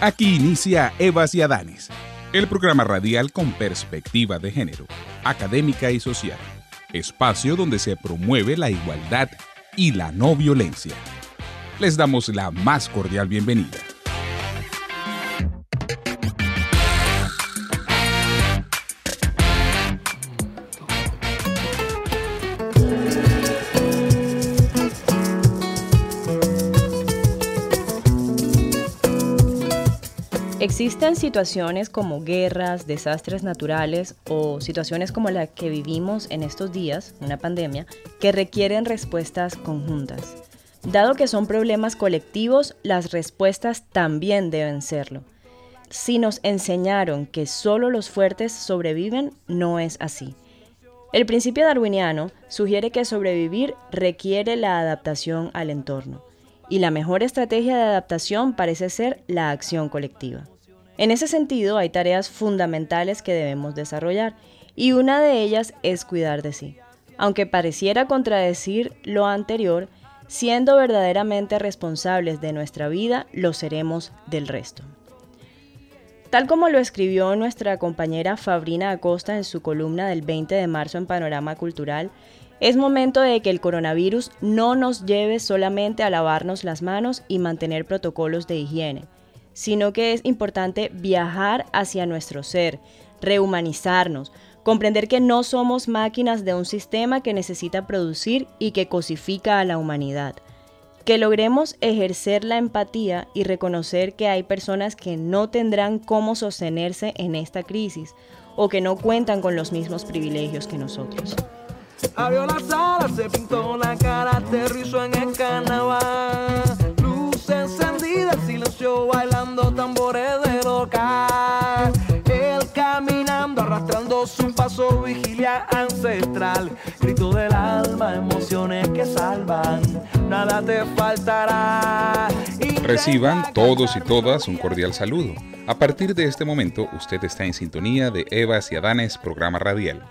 Aquí inicia Evas y Adanes, el programa radial con perspectiva de género, académica y social, espacio donde se promueve la igualdad y la no violencia. Les damos la más cordial bienvenida. Existen situaciones como guerras, desastres naturales o situaciones como la que vivimos en estos días, una pandemia, que requieren respuestas conjuntas. Dado que son problemas colectivos, las respuestas también deben serlo. Si nos enseñaron que solo los fuertes sobreviven, no es así. El principio darwiniano sugiere que sobrevivir requiere la adaptación al entorno y la mejor estrategia de adaptación parece ser la acción colectiva. En ese sentido, hay tareas fundamentales que debemos desarrollar y una de ellas es cuidar de sí. Aunque pareciera contradecir lo anterior, siendo verdaderamente responsables de nuestra vida, lo seremos del resto. Tal como lo escribió nuestra compañera Fabrina Acosta en su columna del 20 de marzo en Panorama Cultural, es momento de que el coronavirus no nos lleve solamente a lavarnos las manos y mantener protocolos de higiene, sino que es importante viajar hacia nuestro ser, rehumanizarnos, comprender que no somos máquinas de un sistema que necesita producir y que cosifica a la humanidad. Que logremos ejercer la empatía y reconocer que hay personas que no tendrán cómo sostenerse en esta crisis o que no cuentan con los mismos privilegios que nosotros. Se pintó cara, en el. Luz encendida, silencio bailando tambores de local. Él caminando, arrastrando su paso, vigilia ancestral. Grito del alma, emociones que salvan, nada te faltará. Reciban todos y todas un cordial saludo. A partir de este momento, usted está en sintonía de Evas y Adanes, programa radial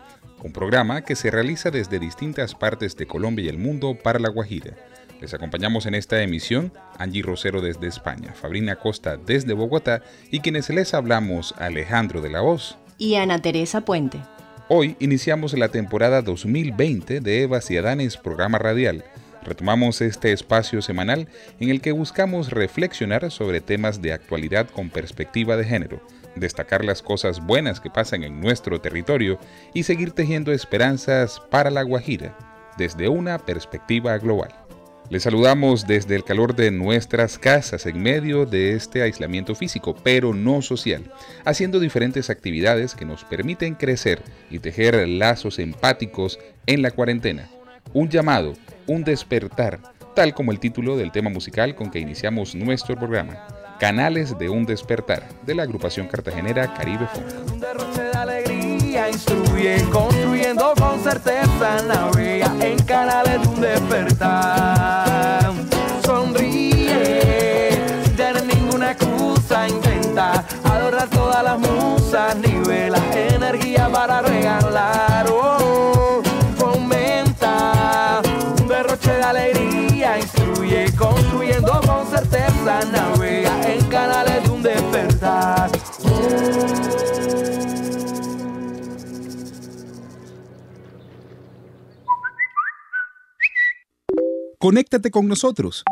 un programa que se realiza desde distintas partes de Colombia y el mundo para La Guajira. Les acompañamos en esta emisión Angie Rosero desde España, Fabrina Costa desde Bogotá y quienes les hablamos Alejandro de la Voz y Ana Teresa Puente. Hoy iniciamos la temporada 2020 de Evas y Adanes programa radial. Retomamos este espacio semanal en el que buscamos reflexionar sobre temas de actualidad con perspectiva de género destacar las cosas buenas que pasan en nuestro territorio y seguir tejiendo esperanzas para la Guajira desde una perspectiva global. Les saludamos desde el calor de nuestras casas en medio de este aislamiento físico, pero no social, haciendo diferentes actividades que nos permiten crecer y tejer lazos empáticos en la cuarentena. Un llamado, un despertar, tal como el título del tema musical con que iniciamos nuestro programa. Canales de un despertar de la agrupación cartagenera Caribe Funk. Instruye, construyendo con certeza navega en canales de un despertar. Sonríe, sin tener ninguna excusa, intenta adorar todas las musas, nivela energía para regalar. Oh, fomenta un derroche de alegría instruye, construyendo con certeza navega canales de un despertar. Conéctate con nosotros.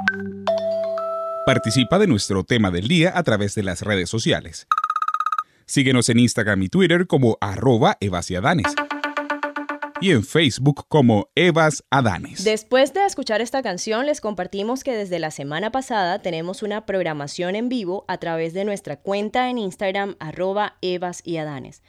Participa de nuestro tema del día a través de las redes sociales. Síguenos en Instagram y Twitter como arroba evasiadanes y en Facebook como Evas Adanes. Después de escuchar esta canción, les compartimos que desde la semana pasada tenemos una programación en vivo a través de nuestra cuenta en Instagram arroba Evas y Adanes.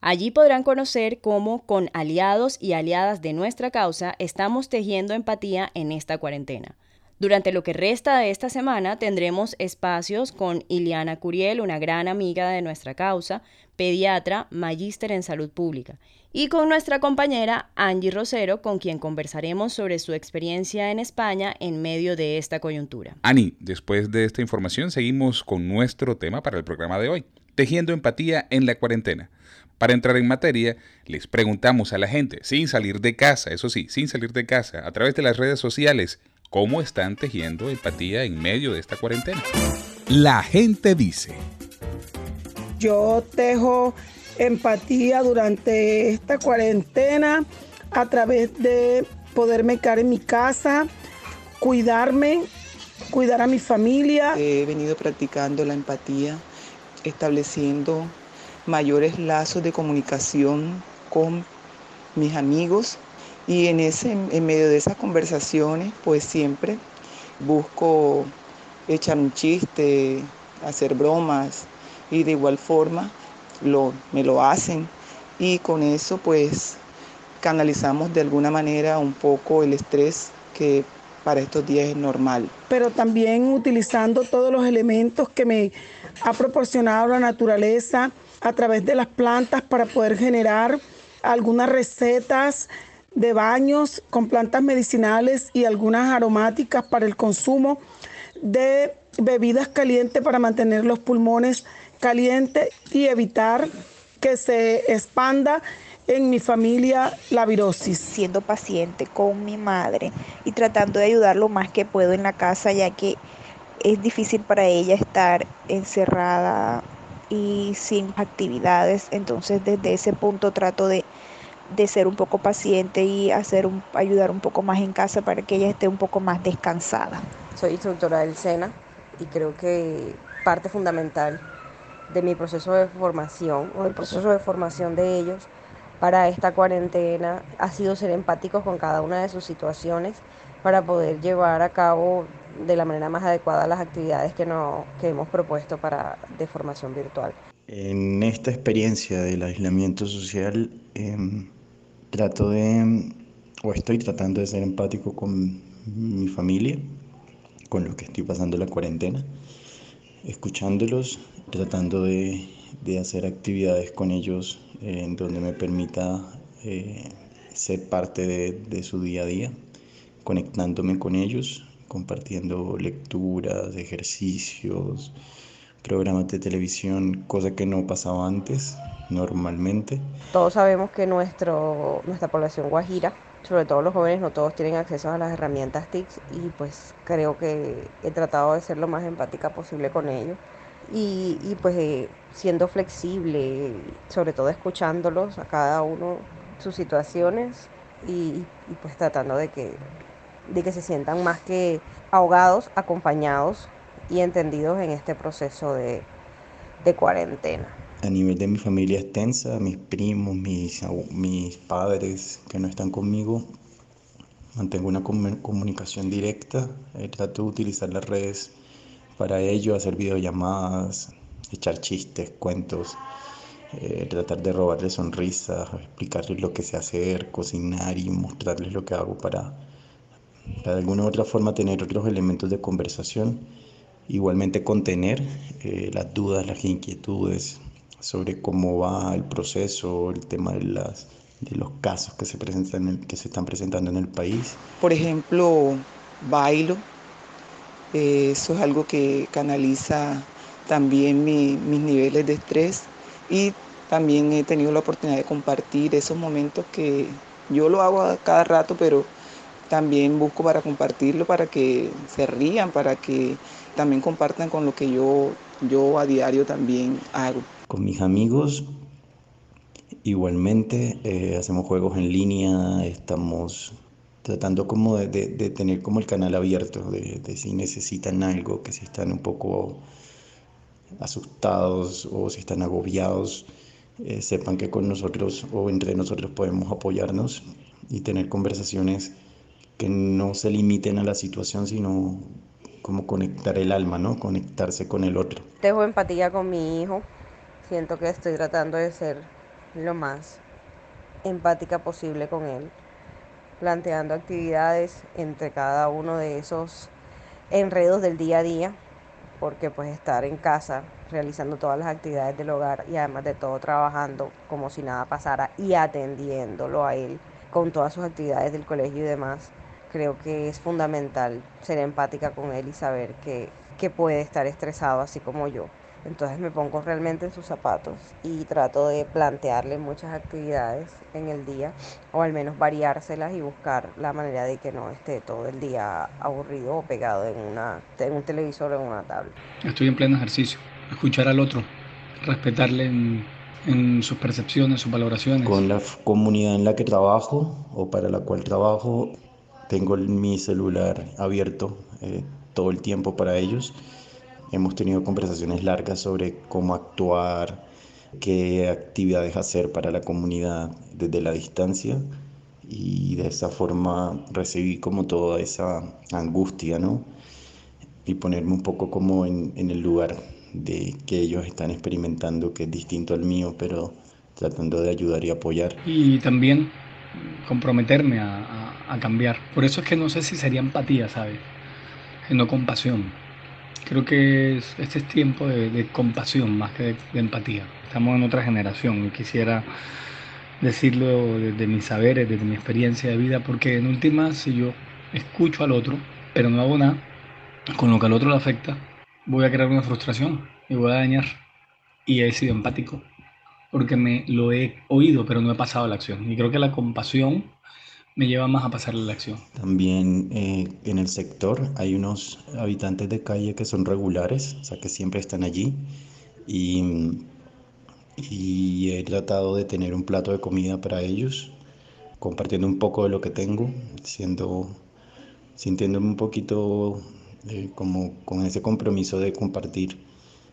Allí podrán conocer cómo con aliados y aliadas de nuestra causa estamos tejiendo empatía en esta cuarentena. Durante lo que resta de esta semana tendremos espacios con Iliana Curiel, una gran amiga de nuestra causa, pediatra, magíster en salud pública, y con nuestra compañera Angie Rosero, con quien conversaremos sobre su experiencia en España en medio de esta coyuntura. Ani, después de esta información seguimos con nuestro tema para el programa de hoy, tejiendo empatía en la cuarentena. Para entrar en materia, les preguntamos a la gente, sin salir de casa, eso sí, sin salir de casa, a través de las redes sociales, cómo están tejiendo empatía en medio de esta cuarentena. La gente dice. Yo tejo empatía durante esta cuarentena a través de poderme quedar en mi casa, cuidarme, cuidar a mi familia. He venido practicando la empatía, estableciendo mayores lazos de comunicación con mis amigos, y en, ese, en medio de esas conversaciones, pues siempre busco echar un chiste, hacer bromas y de igual forma lo, me lo hacen y con eso pues canalizamos de alguna manera un poco el estrés que para estos días es normal. Pero también utilizando todos los elementos que me ha proporcionado la naturaleza a través de las plantas para poder generar algunas recetas de baños con plantas medicinales y algunas aromáticas para el consumo, de bebidas calientes para mantener los pulmones calientes y evitar que se expanda en mi familia la virosis. Siendo paciente con mi madre y tratando de ayudar lo más que puedo en la casa, ya que es difícil para ella estar encerrada y sin actividades. Entonces desde ese punto trato de de ser un poco paciente y hacer un, ayudar un poco más en casa para que ella esté un poco más descansada. Soy instructora del SENA y creo que parte fundamental de mi proceso de formación o del proceso de formación de ellos para esta cuarentena ha sido ser empáticos con cada una de sus situaciones para poder llevar a cabo de la manera más adecuada las actividades que, no, que hemos propuesto para, de formación virtual. En esta experiencia del aislamiento social, eh, trato de, o estoy tratando de ser empático con mi familia, con lo que estoy pasando la cuarentena, escuchándolos, tratando de, hacer actividades con ellos en donde me permita eh, ser parte de, de su día a día, conectándome con ellos, compartiendo lecturas, ejercicios, programas de televisión, cosa que no pasaba antes normalmente. Todos sabemos que nuestro, nuestra población guajira, sobre todo los jóvenes, no todos tienen acceso a las herramientas TICS y pues creo que he tratado de ser lo más empática posible con ellos y, y pues eh, siendo flexible, sobre todo escuchándolos a cada uno sus situaciones y, y pues tratando de que, de que se sientan más que ahogados, acompañados y entendidos en este proceso de, de cuarentena. A nivel de mi familia extensa, mis primos, mis, mis padres que no están conmigo, mantengo una comunicación directa, eh, trato de utilizar las redes para ello, hacer videollamadas, echar chistes, cuentos, eh, tratar de robarles sonrisas, explicarles lo que sé hacer, cocinar y mostrarles lo que hago para, de alguna u otra forma tener otros elementos de conversación, igualmente contener eh, las dudas, las inquietudes, sobre cómo va el proceso, el tema de, las, de los casos que se, presentan que se están presentando en el país. Por ejemplo, bailo, eh, eso es algo que canaliza también mis niveles de estrés y también he tenido la oportunidad de compartir esos momentos que yo lo hago a cada rato, pero también busco para compartirlo, para que se rían, para que también compartan con lo que yo, yo a diario también hago. Con mis amigos igualmente eh, hacemos juegos en línea, estamos tratando como de, tener como el canal abierto, de, si necesitan algo, que si están un poco asustados o si están agobiados, eh, sepan que con nosotros o entre nosotros podemos apoyarnos y tener conversaciones que no se limiten a la situación, sino como conectar el alma, ¿no? Conectarse con el otro. Tengo empatía con mi hijo, Siento que estoy tratando de ser lo más empática posible con él, planteando actividades entre cada uno de esos enredos del día a día, porque pues estar en casa realizando todas las actividades del hogar y además de todo trabajando como si nada pasara y atendiéndolo a él con todas sus actividades del colegio y demás, creo que es fundamental ser empática con él y saber que, que puede estar estresado así como yo. Entonces me pongo realmente en sus zapatos y trato de plantearle muchas actividades en el día o al menos variárselas y buscar la manera de que no esté todo el día aburrido o pegado en, una, en un televisor o en una tablet. Estoy en pleno ejercicio, escuchar al otro, respetarle en, en sus percepciones, sus valoraciones. Con la comunidad en la que trabajo o para la cual trabajo, tengo mi celular abierto eh, todo el tiempo para ellos Hemos tenido conversaciones largas sobre cómo actuar, qué actividades hacer para la comunidad desde la distancia y de esa forma recibí como toda esa angustia, ¿no? Y ponerme un poco como en, el lugar de que ellos están experimentando, que es distinto al mío, pero tratando de ayudar y apoyar. Y también comprometerme a, a cambiar. Por eso es que no sé si sería empatía, ¿sabes? No compasión Creo que este es tiempo de, compasión más que de, empatía. Estamos en otra generación y quisiera decirlo desde mis saberes, desde mi experiencia de vida, porque en última, si yo escucho al otro, pero no hago nada con lo que al otro le afecta, voy a crear una frustración y voy a dañar. Y he sido empático, porque me lo he oído, pero no he pasado a la acción. Y creo que la compasión me lleva más a pasar la acción. También eh, en el sector hay unos habitantes de calle que son regulares, o sea que siempre están allí y, y he tratado de tener un plato de comida para ellos, compartiendo un poco de lo que tengo, siendo, sintiéndome un poquito eh, como con ese compromiso de compartir.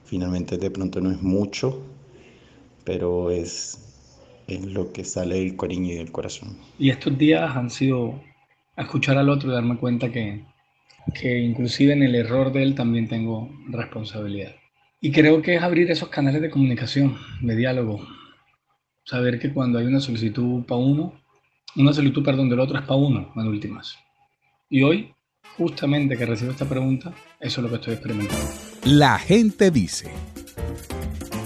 Finalmente de pronto no es mucho, pero es es lo que sale del cariño y del corazón. Y estos días han sido a escuchar al otro y darme cuenta que, que inclusive en el error de él también tengo responsabilidad. Y creo que es abrir esos canales de comunicación, de diálogo. Saber que cuando hay una solicitud para uno, una solicitud, perdón, del otro es para uno, en últimas. Y hoy, justamente que recibo esta pregunta, eso es lo que estoy experimentando. La gente dice.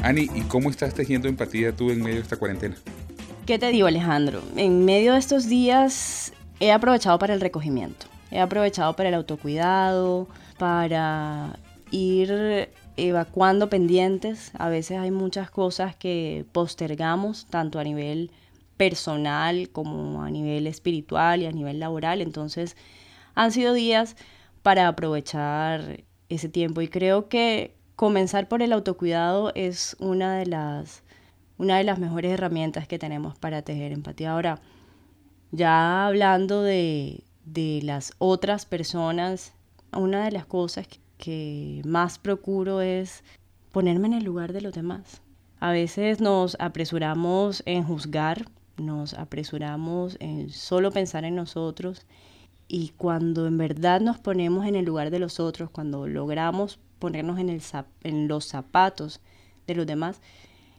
Ani, ¿y cómo estás tejiendo empatía tú en medio de esta cuarentena? ¿Qué te digo, Alejandro? En medio de estos días he aprovechado para el recogimiento. He aprovechado para el autocuidado, para ir evacuando pendientes. A veces hay muchas cosas que postergamos, tanto a nivel personal como a nivel espiritual y a nivel laboral. Entonces han sido días para aprovechar ese tiempo y creo que comenzar por el autocuidado es una de las, una de las mejores herramientas que tenemos para tejer empatía. Ahora, ya hablando de, las otras personas, una de las cosas que más procuro es ponerme en el lugar de los demás. A veces nos apresuramos en juzgar, nos apresuramos en solo pensar en nosotros y cuando en verdad nos ponemos en el lugar de los otros, cuando logramos ponernos en, los zapatos de los demás,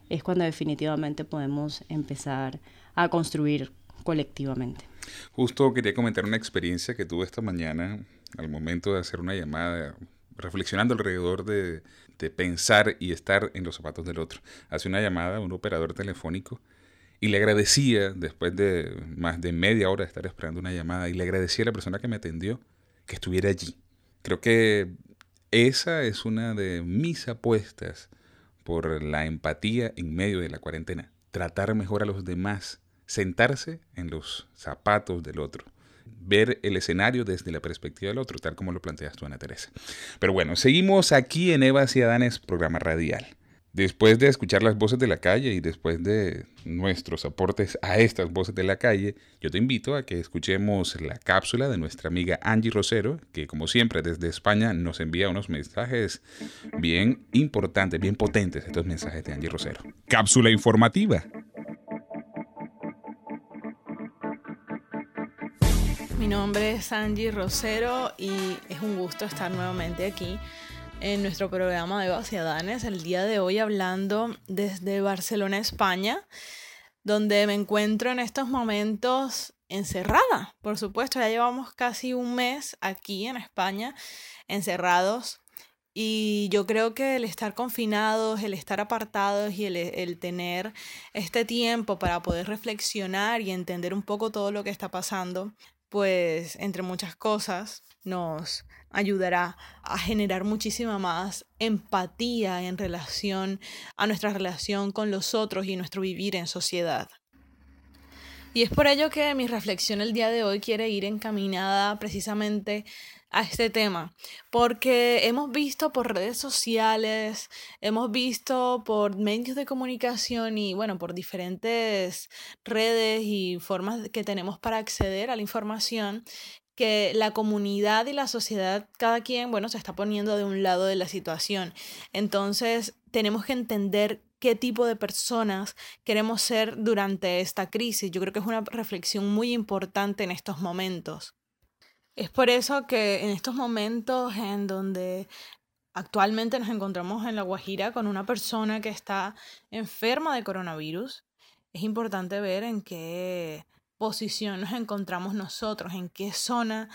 es cuando definitivamente podemos empezar a construir colectivamente. Justo quería comentar una experiencia que tuve esta mañana al momento de hacer una llamada, reflexionando alrededor de, de pensar y estar en los zapatos del otro. Hace una llamada a un operador telefónico y le agradecía, después de más de media hora de estar esperando una llamada, y le agradecía a la persona que me atendió que estuviera allí. Creo que esa es una de mis apuestas por la empatía en medio de la cuarentena. Tratar mejor a los demás, sentarse en los zapatos del otro, ver el escenario desde la perspectiva del otro, tal como lo planteas tú, Ana Teresa. Pero bueno, seguimos aquí en Eva y Adanes, programa radial. Después de escuchar las voces de la calle y después de nuestros aportes a estas voces de la calle, yo te invito a que escuchemos la cápsula de nuestra amiga Angie Rosero, que como siempre desde España nos envía unos mensajes bien importantes, bien potentes, estos mensajes de Angie Rosero. Cápsula informativa. Mi nombre es Angie Rosero y es un gusto estar nuevamente aquí en nuestro programa de Vaciadanes, el día de hoy hablando desde Barcelona, España, donde me encuentro en estos momentos encerrada, por supuesto, ya llevamos casi un mes aquí en España encerrados y yo creo que el estar confinados, el estar apartados y el, tener este tiempo para poder reflexionar y entender un poco todo lo que está pasando, pues entre muchas cosas nos ayudará a generar muchísima más empatía en relación a nuestra relación con los otros y nuestro vivir en sociedad. Y es por ello que mi reflexión el día de hoy quiere ir encaminada precisamente a este tema, porque hemos visto por redes sociales, hemos visto por medios de comunicación y bueno, por diferentes redes y formas que tenemos para acceder a la información, que la comunidad y la sociedad, cada quien, bueno, se está poniendo de un lado de la situación. Entonces, tenemos que entender qué tipo de personas queremos ser durante esta crisis. Yo creo que es una reflexión muy importante en estos momentos. Es por eso que en estos momentos en donde actualmente nos encontramos en La Guajira con una persona que está enferma de coronavirus, es importante ver en qué posición nos encontramos nosotros, en qué zona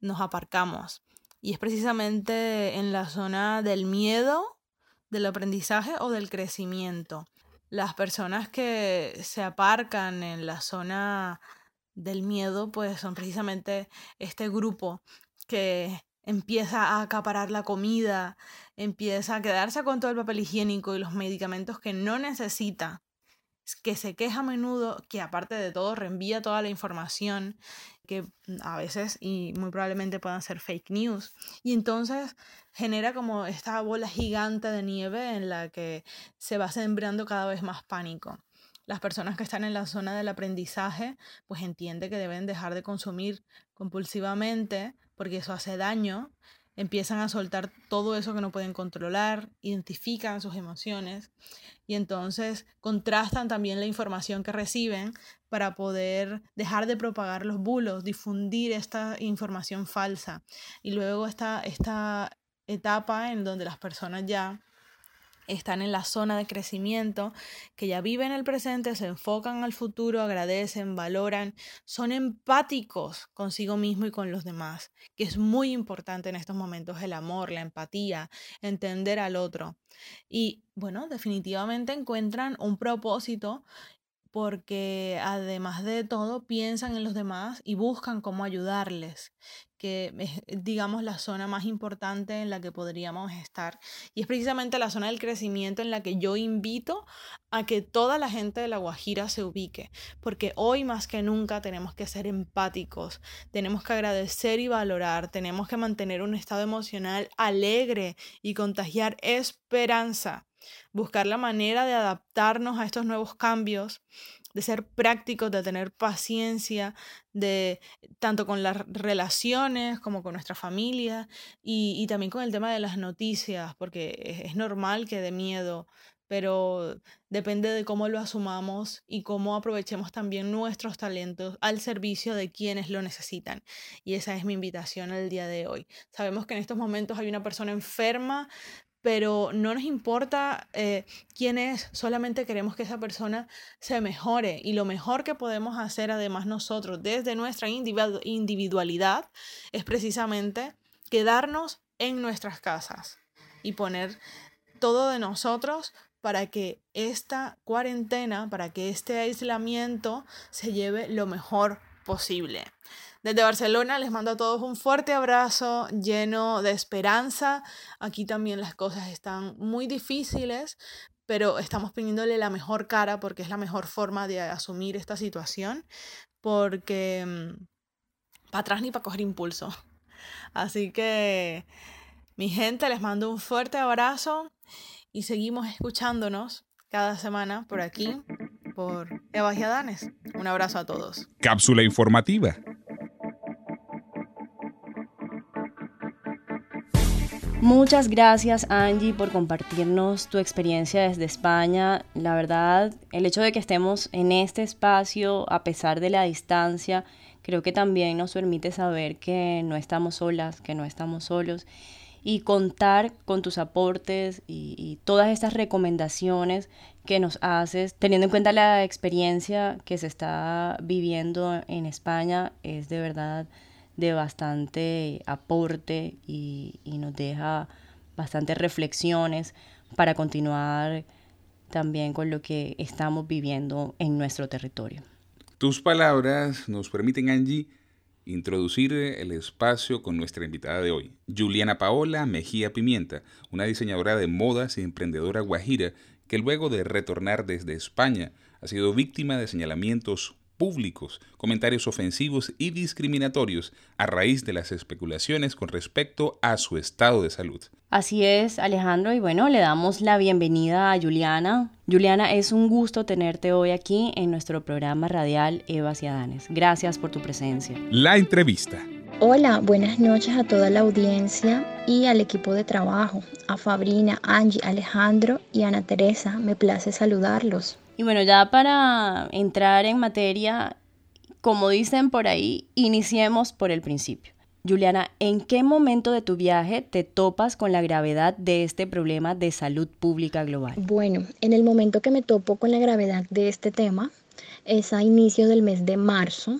nos aparcamos. Y es precisamente en la zona del miedo, del aprendizaje o del crecimiento. Las personas que se aparcan en la zona del miedo, pues son precisamente este grupo que empieza a acaparar la comida, empieza a quedarse con todo el papel higiénico y los medicamentos que no necesita, que se queja a menudo, que aparte de todo reenvía toda la información, que a veces y muy probablemente puedan ser fake news. Y entonces genera como esta bola gigante de nieve en la que se va sembrando cada vez más pánico las personas que están en la zona del aprendizaje, pues entiende que deben dejar de consumir compulsivamente porque eso hace daño, empiezan a soltar todo eso que no pueden controlar, identifican sus emociones y entonces contrastan también la información que reciben para poder dejar de propagar los bulos, difundir esta información falsa. Y luego está esta etapa en donde las personas ya están en la zona de crecimiento, que ya viven el presente, se enfocan al futuro, agradecen, valoran, son empáticos consigo mismo y con los demás, que es muy importante en estos momentos el amor, la empatía, entender al otro. Y bueno, definitivamente encuentran un propósito porque además de todo piensan en los demás y buscan cómo ayudarles, que es, digamos, la zona más importante en la que podríamos estar. Y es precisamente la zona del crecimiento en la que yo invito a que toda la gente de La Guajira se ubique, porque hoy más que nunca tenemos que ser empáticos, tenemos que agradecer y valorar, tenemos que mantener un estado emocional alegre y contagiar esperanza buscar la manera de adaptarnos a estos nuevos cambios, de ser prácticos, de tener paciencia, de tanto con las relaciones como con nuestra familia y, también con el tema de las noticias, porque es, normal que de miedo, pero depende de cómo lo asumamos y cómo aprovechemos también nuestros talentos al servicio de quienes lo necesitan. Y esa es mi invitación el día de hoy. Sabemos que en estos momentos hay una persona enferma, pero no nos importa eh, quién es, solamente queremos que esa persona se mejore y lo mejor que podemos hacer además nosotros desde nuestra individualidad es precisamente quedarnos en nuestras casas y poner todo de nosotros para que esta cuarentena, para que este aislamiento se lleve lo mejor posible. Desde Barcelona les mando a todos un fuerte abrazo lleno de esperanza. Aquí también las cosas están muy difíciles, pero estamos poniéndole la mejor cara porque es la mejor forma de asumir esta situación, porque mm, para atrás ni para coger impulso. Así que, mi gente, les mando un fuerte abrazo y seguimos escuchándonos cada semana por aquí, por Eva y Adanes. Un abrazo a todos. Cápsula informativa. Muchas gracias Angie por compartirnos tu experiencia desde España. La verdad, el hecho de que estemos en este espacio a pesar de la distancia, creo que también nos permite saber que no estamos solas, que no estamos solos y contar con tus aportes y, todas estas recomendaciones que nos haces, teniendo en cuenta la experiencia que se está viviendo en España, es de verdad de bastante aporte y, nos deja bastantes reflexiones para continuar también con lo que estamos viviendo en nuestro territorio. Tus palabras nos permiten, Angie, introducir el espacio con nuestra invitada de hoy, Juliana Paola Mejía Pimienta, una diseñadora de modas y emprendedora guajira que luego de retornar desde España ha sido víctima de señalamientos públicos, comentarios ofensivos y discriminatorios a raíz de las especulaciones con respecto a su estado de salud. Así es, Alejandro, y bueno, le damos la bienvenida a Juliana. Juliana, es un gusto tenerte hoy aquí en nuestro programa radial Eva Ciadanes. Gracias por tu presencia. La entrevista. Hola, buenas noches a toda la audiencia y al equipo de trabajo, a Fabrina, Angie, Alejandro y Ana Teresa. Me place saludarlos. Y bueno, ya para entrar en materia, como dicen por ahí, iniciemos por el principio. Juliana, ¿en qué momento de tu viaje te topas con la gravedad de este problema de salud pública global? Bueno, en el momento que me topo con la gravedad de este tema es a inicios del mes de marzo.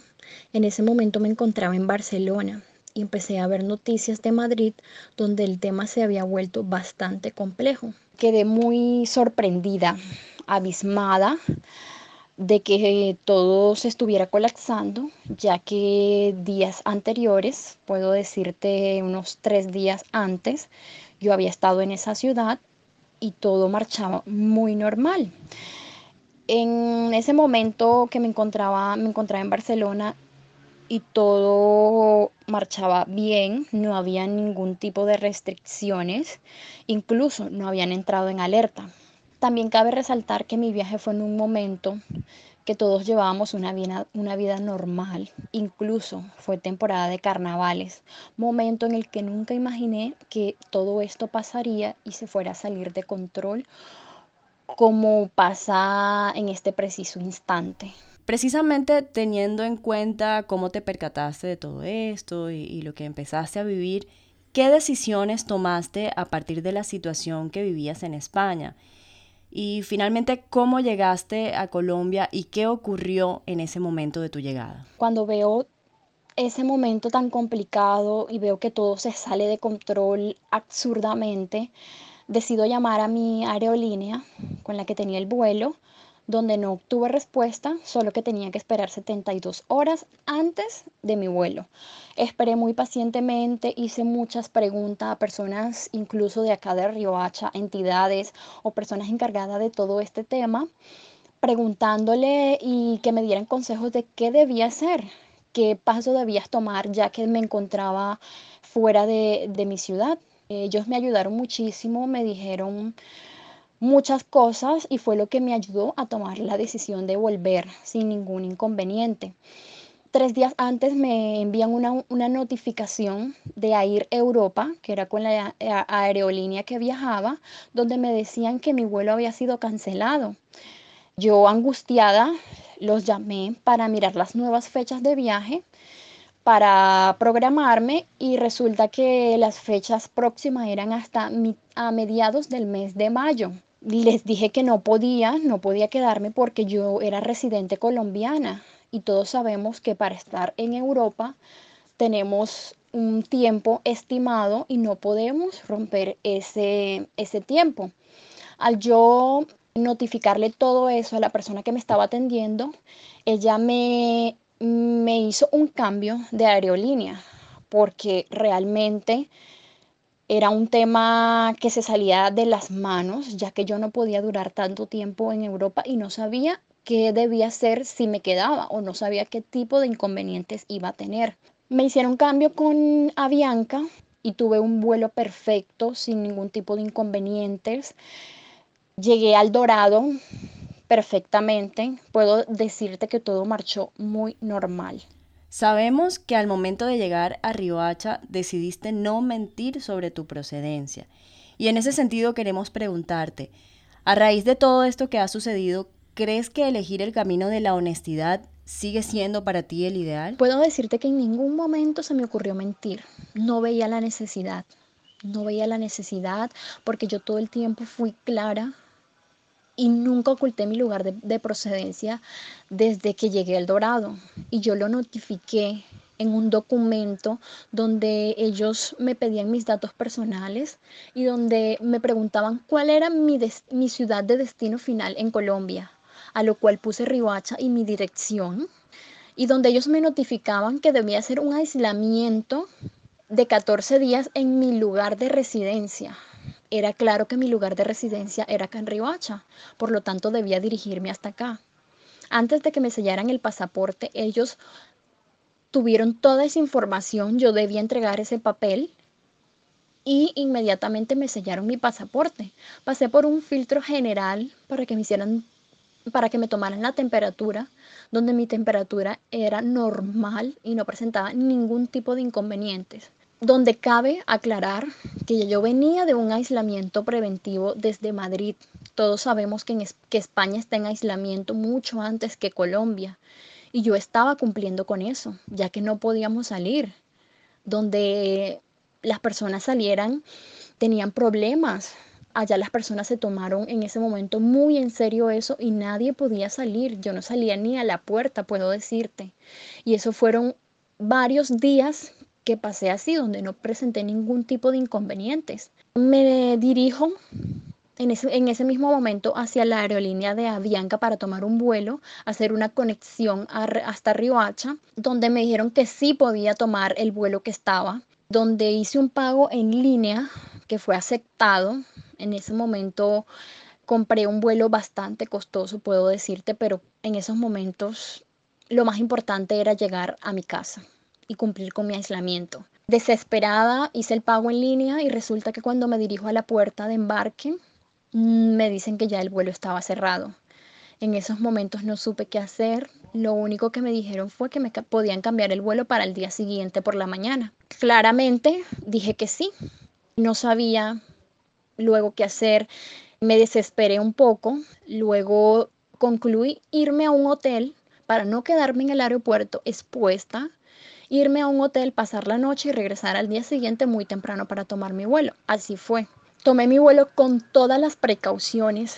En ese momento me encontraba en Barcelona y empecé a ver noticias de Madrid donde el tema se había vuelto bastante complejo. Quedé muy sorprendida abismada de que todo se estuviera colapsando, ya que días anteriores, puedo decirte unos tres días antes, yo había estado en esa ciudad y todo marchaba muy normal. En ese momento que me encontraba, me encontraba en Barcelona y todo marchaba bien, no había ningún tipo de restricciones, incluso no habían entrado en alerta. También cabe resaltar que mi viaje fue en un momento que todos llevábamos una vida, normal, incluso fue temporada de carnavales, momento en el que nunca imaginé que todo esto pasaría y se fuera a salir de control como pasa en este preciso instante. Precisamente teniendo en cuenta cómo te percataste de todo esto y lo que empezaste a vivir, ¿qué decisiones tomaste a partir de la situación que vivías en España? Y finalmente, ¿cómo llegaste a Colombia y qué ocurrió en ese momento de tu llegada? Cuando veo ese momento tan complicado y veo que todo se sale de control absurdamente, decido llamar a mi aerolínea con la que tenía el vuelo donde no obtuve respuesta, solo que tenía que esperar 72 horas antes de mi vuelo. Esperé muy pacientemente, hice muchas preguntas a personas incluso de acá de Riohacha, entidades o personas encargadas de todo este tema, preguntándole y que me dieran consejos de qué debía hacer, qué paso debías tomar ya que me encontraba fuera de, de mi ciudad. Ellos me ayudaron muchísimo, me dijeron muchas cosas y fue lo que me ayudó a tomar la decisión de volver sin ningún inconveniente. Tres días antes me envían una, notificación de Air Europa, que era con la aerolínea que viajaba, donde me decían que mi vuelo había sido cancelado. Yo angustiada los llamé para mirar las nuevas fechas de viaje, para programarme y resulta que las fechas próximas eran hasta a mediados del mes de mayo les dije que no podía, no podía quedarme porque yo era residente colombiana y todos sabemos que para estar en Europa tenemos un tiempo estimado y no podemos romper ese, ese tiempo. Al yo notificarle todo eso a la persona que me estaba atendiendo, ella me, me hizo un cambio de aerolínea porque realmente era un tema que se salía de las manos, ya que yo no podía durar tanto tiempo en Europa y no sabía qué debía hacer si me quedaba o no sabía qué tipo de inconvenientes iba a tener. Me hicieron cambio con Avianca y tuve un vuelo perfecto sin ningún tipo de inconvenientes. Llegué al Dorado perfectamente. Puedo decirte que todo marchó muy normal. Sabemos que al momento de llegar a Riohacha decidiste no mentir sobre tu procedencia. Y en ese sentido queremos preguntarte, a raíz de todo esto que ha sucedido, ¿crees que elegir el camino de la honestidad sigue siendo para ti el ideal? Puedo decirte que en ningún momento se me ocurrió mentir. No veía la necesidad. No veía la necesidad porque yo todo el tiempo fui clara y nunca oculté mi lugar de, de procedencia desde que llegué al Dorado. Y yo lo notifiqué en un documento donde ellos me pedían mis datos personales y donde me preguntaban cuál era mi, mi ciudad de destino final en Colombia, a lo cual puse Rihuacha y mi dirección, y donde ellos me notificaban que debía hacer un aislamiento de 14 días en mi lugar de residencia. Era claro que mi lugar de residencia era Rihuacha, por lo tanto debía dirigirme hasta acá. Antes de que me sellaran el pasaporte, ellos tuvieron toda esa información, yo debía entregar ese papel y inmediatamente me sellaron mi pasaporte. Pasé por un filtro general para que me hicieran para que me tomaran la temperatura, donde mi temperatura era normal y no presentaba ningún tipo de inconvenientes. Donde cabe aclarar que yo venía de un aislamiento preventivo desde Madrid. Todos sabemos que, en, que España está en aislamiento mucho antes que Colombia y yo estaba cumpliendo con eso, ya que no podíamos salir. Donde las personas salieran, tenían problemas. Allá las personas se tomaron en ese momento muy en serio eso y nadie podía salir. Yo no salía ni a la puerta, puedo decirte. Y eso fueron varios días que pasé así, donde no presenté ningún tipo de inconvenientes. Me dirijo en ese, mismo momento hacia la aerolínea de Avianca para tomar un vuelo, hacer una conexión hasta Riohacha, donde me dijeron que sí podía tomar el vuelo que estaba, donde hice un pago en línea que fue aceptado. En ese momento compré un vuelo bastante costoso, puedo decirte, pero en esos momentos lo más importante era llegar a mi casa y cumplir con mi aislamiento. Desesperada hice el pago en línea y resulta que cuando me dirijo a la puerta de embarque Mm, me dicen que ya el vuelo estaba cerrado. En esos momentos no supe qué hacer. Lo único que me dijeron fue que me podían cambiar el vuelo para el día siguiente por la mañana. Claramente dije que sí. No sabía luego qué hacer. Me desesperé un poco. Luego concluí irme a un hotel para no quedarme en el aeropuerto expuesta, irme a un hotel, pasar la noche y regresar al día siguiente muy temprano para tomar mi vuelo. Así fue. Tomé mi vuelo con todas las precauciones,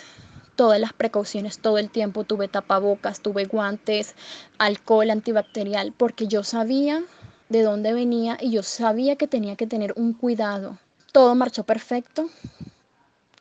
todas las precauciones todo el tiempo. Tuve tapabocas, tuve guantes, alcohol antibacterial, porque yo sabía de dónde venía y yo sabía que tenía que tener un cuidado. Todo marchó perfecto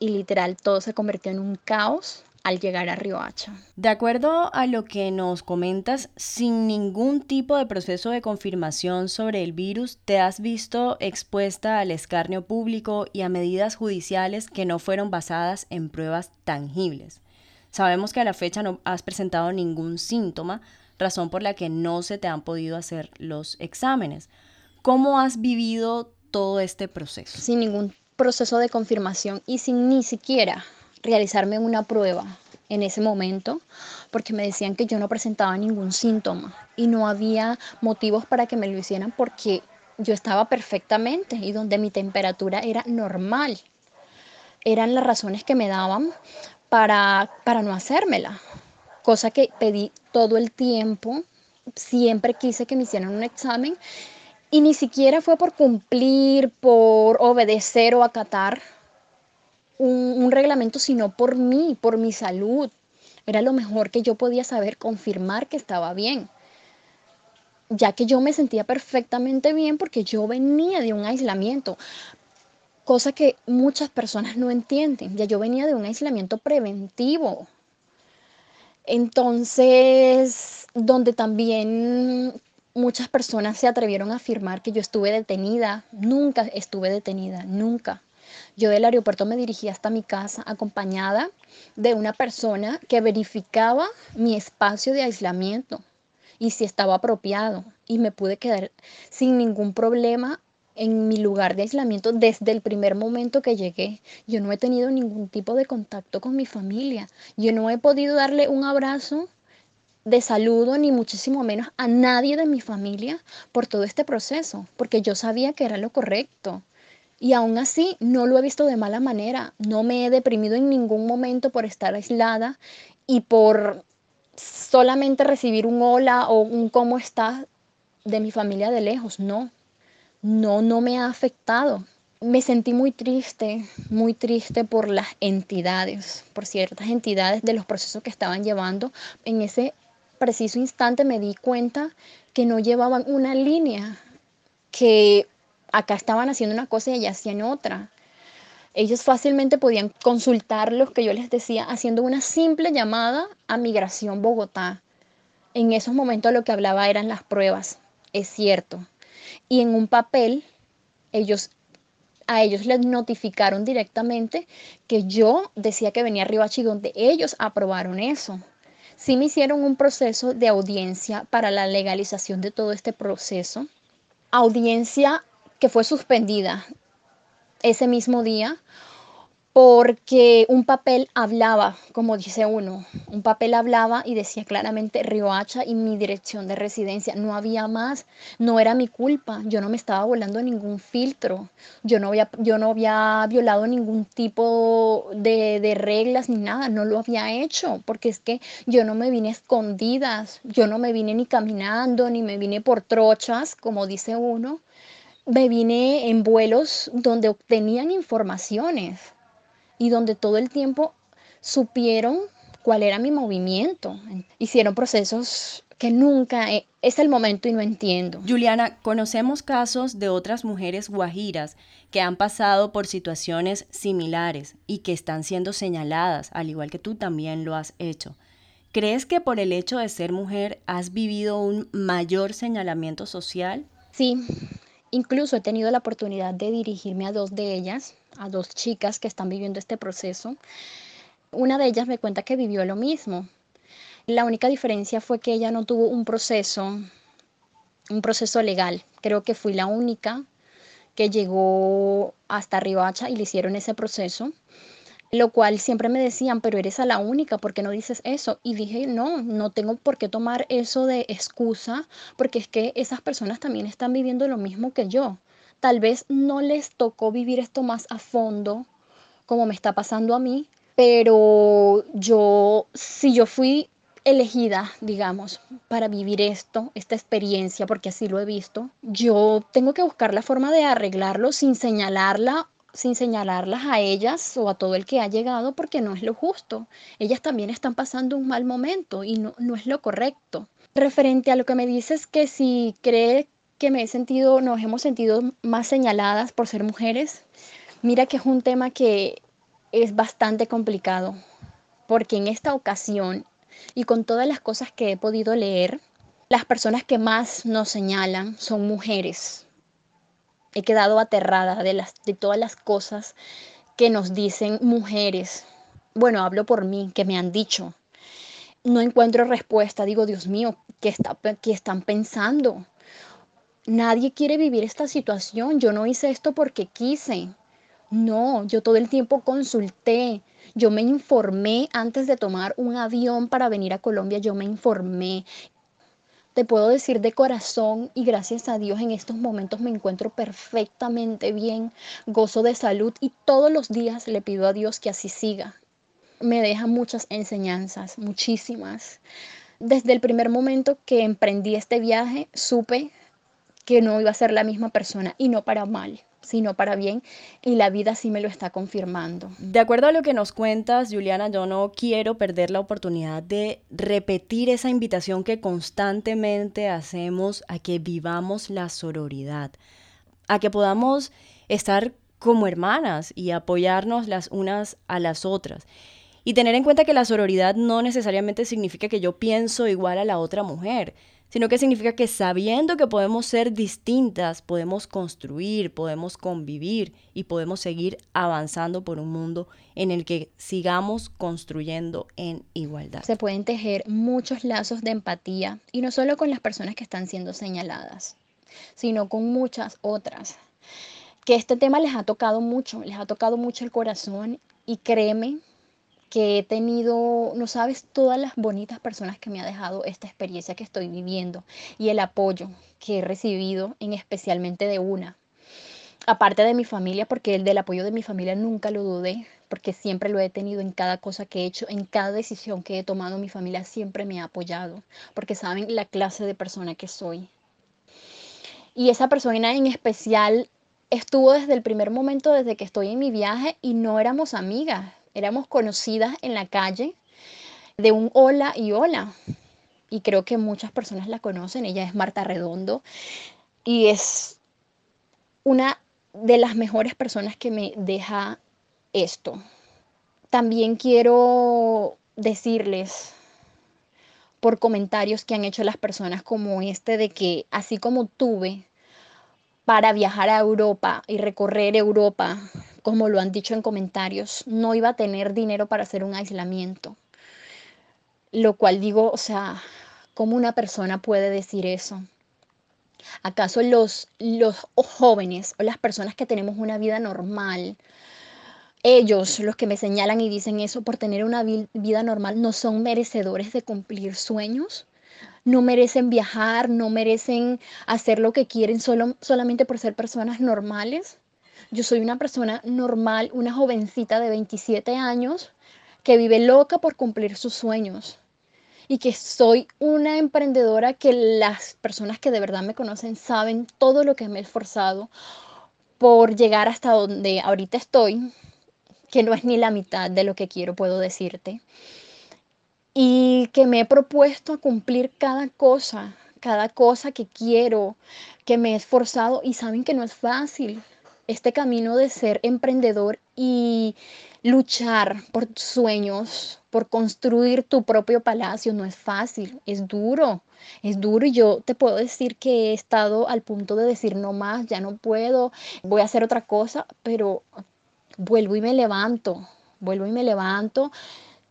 y literal todo se convirtió en un caos al llegar a Riohacha. De acuerdo a lo que nos comentas, sin ningún tipo de proceso de confirmación sobre el virus, te has visto expuesta al escarnio público y a medidas judiciales que no fueron basadas en pruebas tangibles. Sabemos que a la fecha no has presentado ningún síntoma, razón por la que no se te han podido hacer los exámenes. ¿Cómo has vivido todo este proceso? Sin ningún proceso de confirmación y sin ni siquiera realizarme una prueba en ese momento porque me decían que yo no presentaba ningún síntoma y no había motivos para que me lo hicieran porque yo estaba perfectamente y donde mi temperatura era normal. Eran las razones que me daban para, para no hacérmela, cosa que pedí todo el tiempo. Siempre quise que me hicieran un examen y ni siquiera fue por cumplir, por obedecer o acatar un, reglamento, sino por mí, por mi salud. Era lo mejor que yo podía saber, confirmar que estaba bien ya que yo me sentía perfectamente bien porque yo venía de un aislamiento, cosa que muchas personas no entienden. Ya yo venía de un aislamiento preventivo. Entonces, donde también muchas personas se atrevieron a afirmar que yo estuve detenida, nunca estuve detenida, nunca. Yo del aeropuerto me dirigí hasta mi casa acompañada de una persona que verificaba mi espacio de aislamiento y si estaba apropiado y me pude quedar sin ningún problema en mi lugar de aislamiento desde el primer momento que llegué. Yo no he tenido ningún tipo de contacto con mi familia. Yo no he podido darle un abrazo de saludo ni muchísimo menos a nadie de mi familia por todo este proceso, porque yo sabía que era lo correcto. Y aún así no lo he visto de mala manera. No me he deprimido en ningún momento por estar aislada y por solamente recibir un hola o un cómo estás de mi familia de lejos. No, no, no me ha afectado. me sentí muy triste, muy triste por las entidades, por ciertas entidades de los procesos que estaban llevando. En ese preciso instante me di cuenta que no llevaban una línea, que acá estaban haciendo una cosa y allá hacían otra. Ellos fácilmente podían consultar lo que yo les decía haciendo una simple llamada a Migración Bogotá. En esos momentos lo que hablaba eran las pruebas, es cierto. Y en un papel ellos a ellos les notificaron directamente que yo decía que venía a Ribachi, donde ellos aprobaron eso. Sí me hicieron un proceso de audiencia para la legalización de todo este proceso. Audiencia que fue suspendida ese mismo día porque un papel hablaba, como dice uno, un papel hablaba y decía claramente Riohacha y mi dirección de residencia. No había más, no era mi culpa, yo no me estaba volando ningún filtro, yo no había, yo no había violado ningún tipo de, de reglas ni nada, no lo había hecho, porque es que yo no me vine escondidas, yo no me vine ni caminando, ni me vine por trochas, como dice uno, me vine en vuelos donde obtenían informaciones y donde todo el tiempo supieron cuál era mi movimiento. Hicieron procesos que nunca es el momento y no entiendo. Juliana, conocemos casos de otras mujeres guajiras que han pasado por situaciones similares y que están siendo señaladas, al igual que tú también lo has hecho. ¿Crees que por el hecho de ser mujer has vivido un mayor señalamiento social? Sí, incluso he tenido la oportunidad de dirigirme a dos de ellas a dos chicas que están viviendo este proceso. Una de ellas me cuenta que vivió lo mismo. La única diferencia fue que ella no tuvo un proceso, un proceso legal. Creo que fui la única que llegó hasta Ribacha y le hicieron ese proceso, lo cual siempre me decían, pero eres a la única, ¿por qué no dices eso? Y dije, no, no tengo por qué tomar eso de excusa, porque es que esas personas también están viviendo lo mismo que yo. Tal vez no les tocó vivir esto más a fondo, como me está pasando a mí, pero yo, si yo fui elegida, digamos, para vivir esto, esta experiencia, porque así lo he visto, yo tengo que buscar la forma de arreglarlo sin señalarla sin señalarlas a ellas o a todo el que ha llegado porque no es lo justo. Ellas también están pasando un mal momento y no, no es lo correcto. Referente a lo que me dices que si cree que me he sentido, nos hemos sentido más señaladas por ser mujeres. Mira que es un tema que es bastante complicado, porque en esta ocasión y con todas las cosas que he podido leer, las personas que más nos señalan son mujeres. He quedado aterrada de, las, de todas las cosas que nos dicen mujeres. Bueno, hablo por mí, que me han dicho. No encuentro respuesta. Digo, Dios mío, ¿qué, está, qué están pensando? Nadie quiere vivir esta situación. Yo no hice esto porque quise. No, yo todo el tiempo consulté. Yo me informé antes de tomar un avión para venir a Colombia. Yo me informé. Te puedo decir de corazón y gracias a Dios en estos momentos me encuentro perfectamente bien, gozo de salud y todos los días le pido a Dios que así siga. Me deja muchas enseñanzas, muchísimas. Desde el primer momento que emprendí este viaje, supe que no iba a ser la misma persona y no para mal sino para bien y la vida sí me lo está confirmando. De acuerdo a lo que nos cuentas, Juliana, yo no quiero perder la oportunidad de repetir esa invitación que constantemente hacemos a que vivamos la sororidad, a que podamos estar como hermanas y apoyarnos las unas a las otras. Y tener en cuenta que la sororidad no necesariamente significa que yo pienso igual a la otra mujer, sino que significa que sabiendo que podemos ser distintas, podemos construir, podemos convivir y podemos seguir avanzando por un mundo en el que sigamos construyendo en igualdad. Se pueden tejer muchos lazos de empatía y no solo con las personas que están siendo señaladas, sino con muchas otras. Que este tema les ha tocado mucho, les ha tocado mucho el corazón y créeme que he tenido, no sabes, todas las bonitas personas que me ha dejado esta experiencia que estoy viviendo y el apoyo que he recibido, en especialmente de una. Aparte de mi familia, porque el del apoyo de mi familia nunca lo dudé, porque siempre lo he tenido en cada cosa que he hecho, en cada decisión que he tomado, mi familia siempre me ha apoyado, porque saben la clase de persona que soy. Y esa persona en especial estuvo desde el primer momento, desde que estoy en mi viaje y no éramos amigas, éramos conocidas en la calle de un hola y hola. Y creo que muchas personas la conocen, ella es Marta Redondo y es una de las mejores personas que me deja esto. También quiero decirles por comentarios que han hecho las personas como este de que así como tuve para viajar a Europa y recorrer Europa, como lo han dicho en comentarios, no iba a tener dinero para hacer un aislamiento. Lo cual digo, o sea, ¿cómo una persona puede decir eso? ¿Acaso los, los jóvenes o las personas que tenemos una vida normal, ellos, los que me señalan y dicen eso por tener una vida normal, no son merecedores de cumplir sueños? no merecen viajar, no merecen hacer lo que quieren solo, solamente por ser personas normales. Yo soy una persona normal, una jovencita de 27 años que vive loca por cumplir sus sueños y que soy una emprendedora que las personas que de verdad me conocen saben todo lo que me he esforzado por llegar hasta donde ahorita estoy, que no es ni la mitad de lo que quiero, puedo decirte y que me he propuesto a cumplir cada cosa, cada cosa que quiero, que me he esforzado y saben que no es fácil. Este camino de ser emprendedor y luchar por sueños, por construir tu propio palacio, no es fácil, es duro, es duro. Y yo te puedo decir que he estado al punto de decir no más, ya no puedo, voy a hacer otra cosa, pero vuelvo y me levanto, vuelvo y me levanto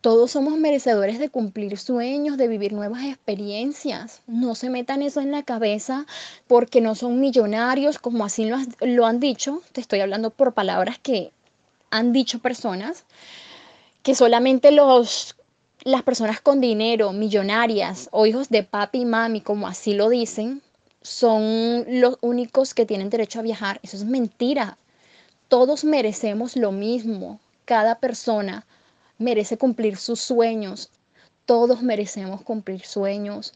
todos somos merecedores de cumplir sueños, de vivir nuevas experiencias. No se metan eso en la cabeza porque no son millonarios, como así lo, han dicho. Te estoy hablando por palabras que han dicho personas, que solamente los, las personas con dinero, millonarias o hijos de papi y mami, como así lo dicen, son los únicos que tienen derecho a viajar. Eso es mentira. Todos merecemos lo mismo. Cada persona merece cumplir sus sueños. Todos merecemos cumplir sueños.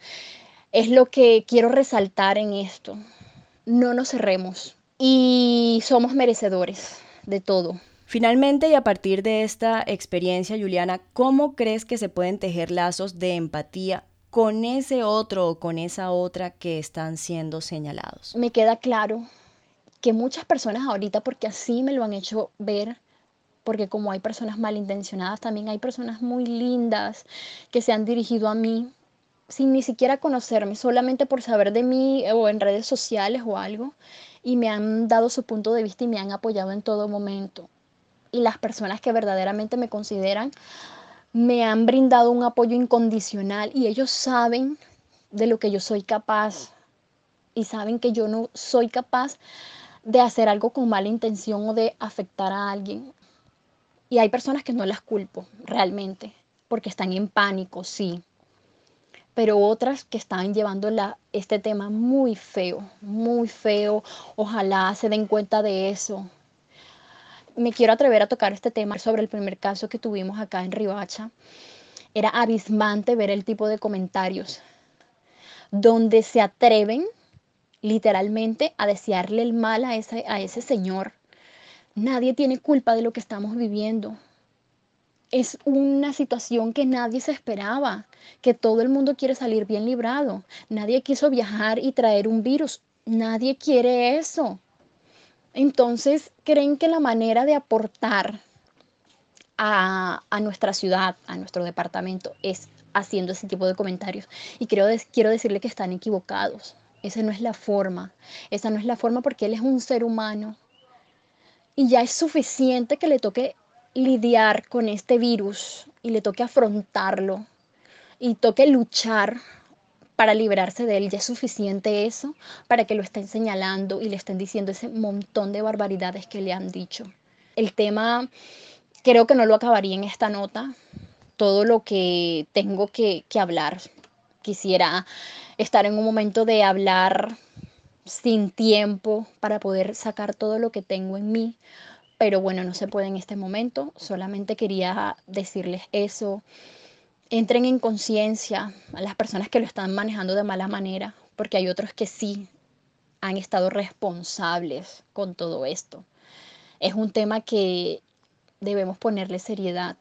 Es lo que quiero resaltar en esto. No nos cerremos y somos merecedores de todo. Finalmente, y a partir de esta experiencia, Juliana, ¿cómo crees que se pueden tejer lazos de empatía con ese otro o con esa otra que están siendo señalados? Me queda claro que muchas personas ahorita, porque así me lo han hecho ver, porque como hay personas malintencionadas, también hay personas muy lindas que se han dirigido a mí sin ni siquiera conocerme, solamente por saber de mí o en redes sociales o algo, y me han dado su punto de vista y me han apoyado en todo momento. Y las personas que verdaderamente me consideran me han brindado un apoyo incondicional y ellos saben de lo que yo soy capaz y saben que yo no soy capaz de hacer algo con mala intención o de afectar a alguien. Y hay personas que no las culpo realmente, porque están en pánico, sí. Pero otras que están llevando este tema muy feo, muy feo. Ojalá se den cuenta de eso. Me quiero atrever a tocar este tema sobre el primer caso que tuvimos acá en Ribacha. Era abismante ver el tipo de comentarios donde se atreven literalmente a desearle el mal a ese, a ese señor Nadie tiene culpa de lo que estamos viviendo. Es una situación que nadie se esperaba, que todo el mundo quiere salir bien librado. Nadie quiso viajar y traer un virus. Nadie quiere eso. Entonces, ¿creen que la manera de aportar a, nuestra ciudad, a nuestro departamento, es haciendo ese tipo de comentarios? Y quiero, decirle que están equivocados. Esa no es la forma. Esa no es la forma porque él es un ser humano y ya es suficiente que le toque lidiar con este virus y le toque afrontarlo y toque luchar para librarse de él. Ya es suficiente eso para que lo estén señalando y le estén diciendo ese montón de barbaridades que le han dicho. El tema creo que no lo acabaría en esta nota. Todo lo que tengo que, que hablar. Quisiera estar en un momento de hablar sin tiempo para poder sacar todo lo que tengo en mí. Pero bueno, no se puede en este momento. Solamente quería decirles eso. Entren en conciencia a las personas que lo están manejando de mala manera, porque hay otros que sí han estado responsables con todo esto. Es un tema que debemos ponerle seriedad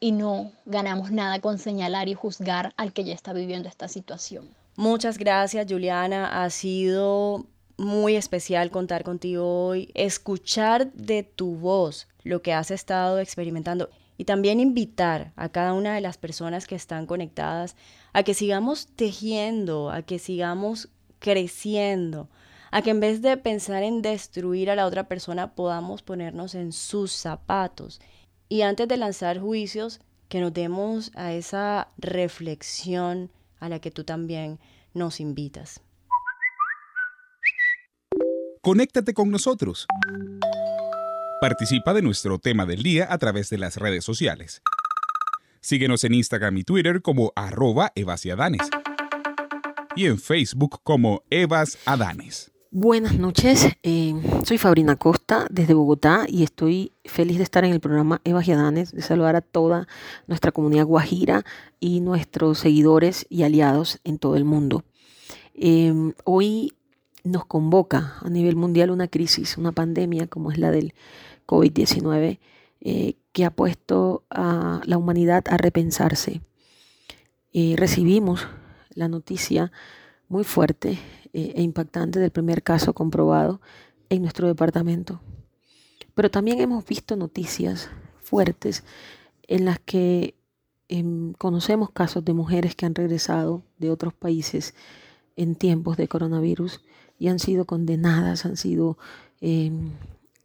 y no ganamos nada con señalar y juzgar al que ya está viviendo esta situación. Muchas gracias, Juliana. Ha sido muy especial contar contigo hoy, escuchar de tu voz lo que has estado experimentando y también invitar a cada una de las personas que están conectadas a que sigamos tejiendo, a que sigamos creciendo, a que en vez de pensar en destruir a la otra persona podamos ponernos en sus zapatos. Y antes de lanzar juicios, que nos demos a esa reflexión a la que tú también nos invitas. Conéctate con nosotros. Participa de nuestro tema del día a través de las redes sociales. Síguenos en Instagram y Twitter como arroba evasiadanes y en Facebook como Evas Adanes. Buenas noches, eh, soy Fabrina Costa desde Bogotá y estoy feliz de estar en el programa Evas y Adanes, de saludar a toda nuestra comunidad guajira y nuestros seguidores y aliados en todo el mundo. Eh, hoy nos convoca a nivel mundial una crisis, una pandemia como es la del COVID-19, eh, que ha puesto a la humanidad a repensarse. Eh, recibimos la noticia muy fuerte eh, e impactante del primer caso comprobado en nuestro departamento. Pero también hemos visto noticias fuertes en las que em, conocemos casos de mujeres que han regresado de otros países en tiempos de coronavirus y han sido condenadas, han sido em,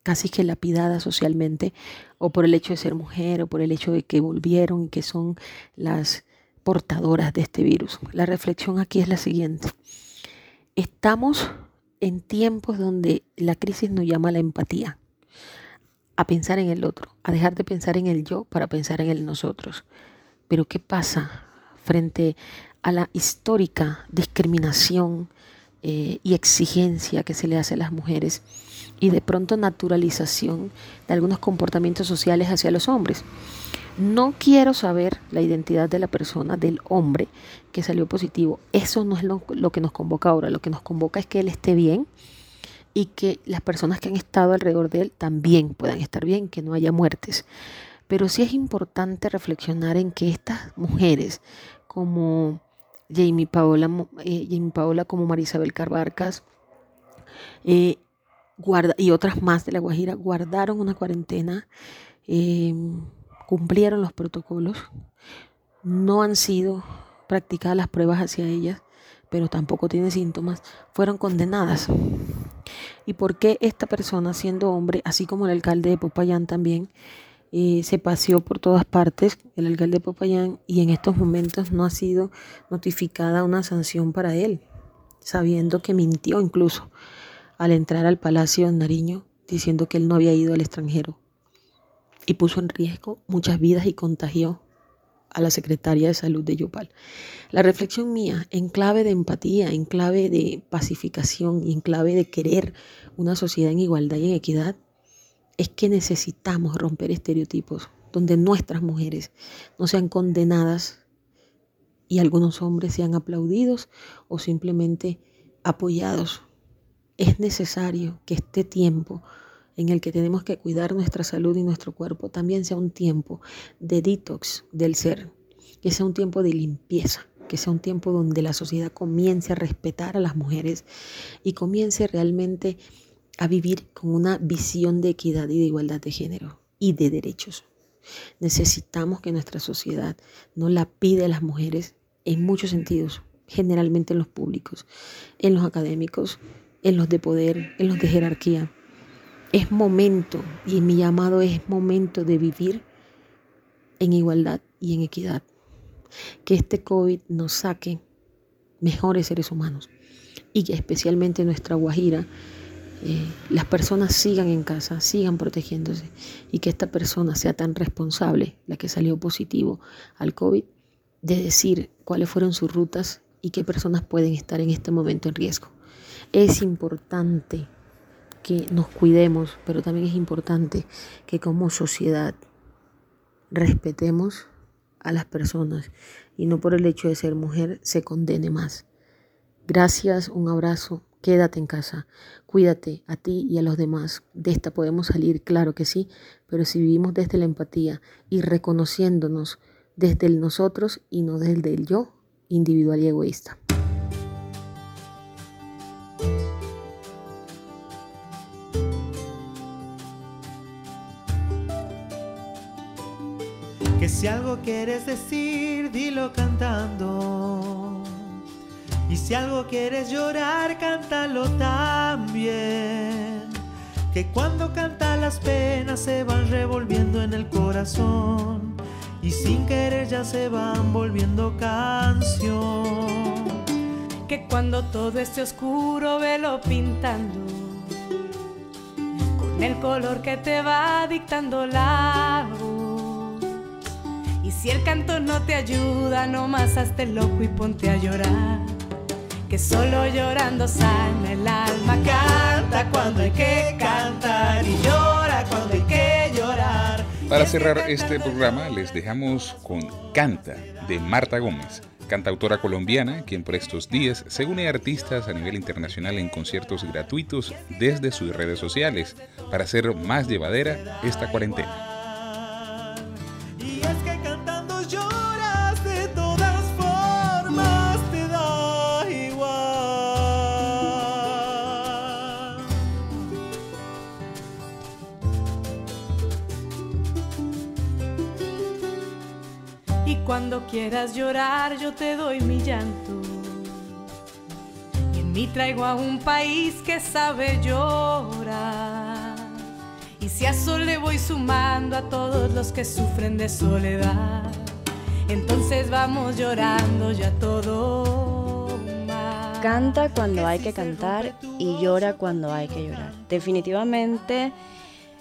casi que lapidadas socialmente, o por el hecho de ser mujer, o por el hecho de que volvieron y que son las portadoras de este virus. La reflexión aquí es la siguiente. Estamos en tiempos donde la crisis nos llama a la empatía, a pensar en el otro, a dejar de pensar en el yo para pensar en el nosotros. Pero ¿qué pasa frente a la histórica discriminación, eh, y exigencia que se le hace a las mujeres y de pronto naturalización de algunos comportamientos sociales hacia los hombres. No quiero saber la identidad de la persona, del hombre que salió positivo. Eso no es lo, que nos convoca ahora. Lo que nos convoca es que él esté bien y que las personas que han estado alrededor de él también puedan estar bien, que no haya muertes. Pero sí es importante reflexionar en que estas mujeres, como Jamie Paola, eh, Jamie Paola como Marisabel Carbarcas eh, guarda, y otras más de La Guajira guardaron una cuarentena, em, cumplieron los protocolos, no han sido practicadas las pruebas hacia ellas, pero tampoco tienen síntomas, fueron condenadas. ¿Y por qué esta persona, siendo hombre, así como el alcalde de Popayán también, se paseó por todas partes el alcalde de Popayán y en estos momentos no ha sido notificada una sanción para él, sabiendo que mintió incluso al entrar al Palacio de Nariño diciendo que él no había ido al extranjero y puso en riesgo muchas vidas y contagió a la secretaria de salud de Yopal. La reflexión mía, en clave de empatía, en clave de pacificación y en clave de querer una sociedad en igualdad y en equidad, es que necesitamos romper estereotipos donde nuestras mujeres no sean condenadas y algunos hombres sean aplaudidos o simplemente apoyados. Es necesario que este tiempo en el que tenemos que cuidar nuestra salud y nuestro cuerpo también sea un tiempo de detox del ser, que sea un tiempo de limpieza, que sea un tiempo donde la sociedad comience a respetar a las mujeres y comience realmente a vivir con una visión de equidad y de igualdad de género y de derechos. Necesitamos que nuestra sociedad no la pide a las mujeres en muchos sentidos, generalmente en los públicos, en los académicos, en los de poder, en los de jerarquía. Es momento, y mi llamado es momento de vivir en igualdad y en equidad. Que este COVID nos saque mejores seres humanos y que especialmente nuestra Guajira eh, las personas sigan en casa, sigan protegiéndose y que esta persona sea tan responsable, la que salió positivo al COVID, de decir cuáles fueron sus rutas y qué personas pueden estar en este momento en riesgo. Es importante que nos cuidemos, pero también es importante que como sociedad respetemos a las personas y no por el hecho de ser mujer se condene más. Gracias, un abrazo quédate en casa, cuídate a ti y a los demás. De esta podemos salir, claro que sí, pero si vivimos desde la empatía y reconociéndonos desde el nosotros y no desde el yo individual y egoísta. Si algo quieres decir, dilo cantando. Y si algo quieres llorar, cántalo también. Que cuando canta las penas se van revolviendo en el corazón y sin querer ya se van volviendo canción. Que cuando todo esté oscuro, velo pintando con el color que te va dictando la voz. Y si el canto no te ayuda, no más hazte loco y ponte a llorar. Que solo llorando sana el alma. Canta cuando hay que cantar y llora cuando hay que llorar. Para cerrar este programa les dejamos con Canta de Marta Gómez, cantautora colombiana, quien por estos días se une a artistas a nivel internacional en conciertos gratuitos desde sus redes sociales para hacer más llevadera esta cuarentena. Cuando quieras llorar, yo te doy mi llanto. Y en mí traigo a un país que sabe llorar. Y si a eso le voy sumando a todos los que sufren de soledad, entonces vamos llorando ya todo. más. Canta cuando hay que cantar y llora cuando hay que llorar. Definitivamente,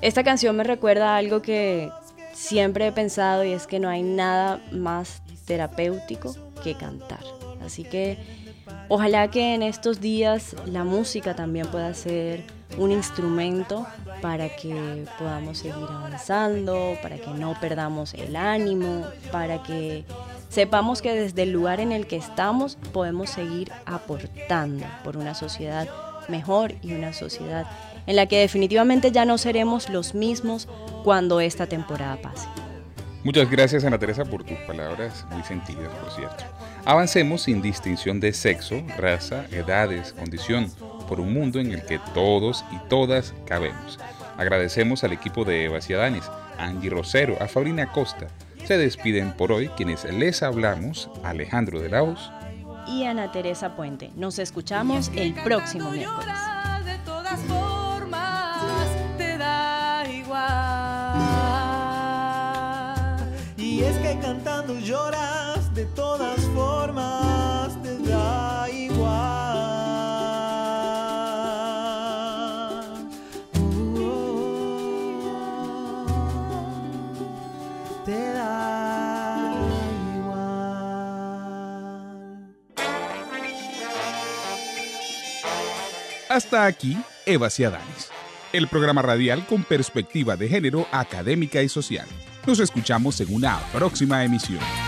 esta canción me recuerda a algo que siempre he pensado y es que no hay nada más terapéutico que cantar. Así que ojalá que en estos días la música también pueda ser un instrumento para que podamos seguir avanzando, para que no perdamos el ánimo, para que sepamos que desde el lugar en el que estamos podemos seguir aportando por una sociedad mejor y una sociedad en la que definitivamente ya no seremos los mismos cuando esta temporada pase. Muchas gracias Ana Teresa por tus palabras muy sentidas, por cierto. Avancemos sin distinción de sexo, raza, edades, condición, por un mundo en el que todos y todas cabemos. Agradecemos al equipo de Eva Ciadanes, a Angie Rosero, a Fabrina Costa. Se despiden por hoy quienes les hablamos, Alejandro de Laos Y Ana Teresa Puente. Nos escuchamos el próximo miércoles. Lloras de todas formas, te da igual. Uh, te da igual. Hasta aquí, Eva Ciadanes, el programa radial con perspectiva de género académica y social. Nos escuchamos en una próxima emisión.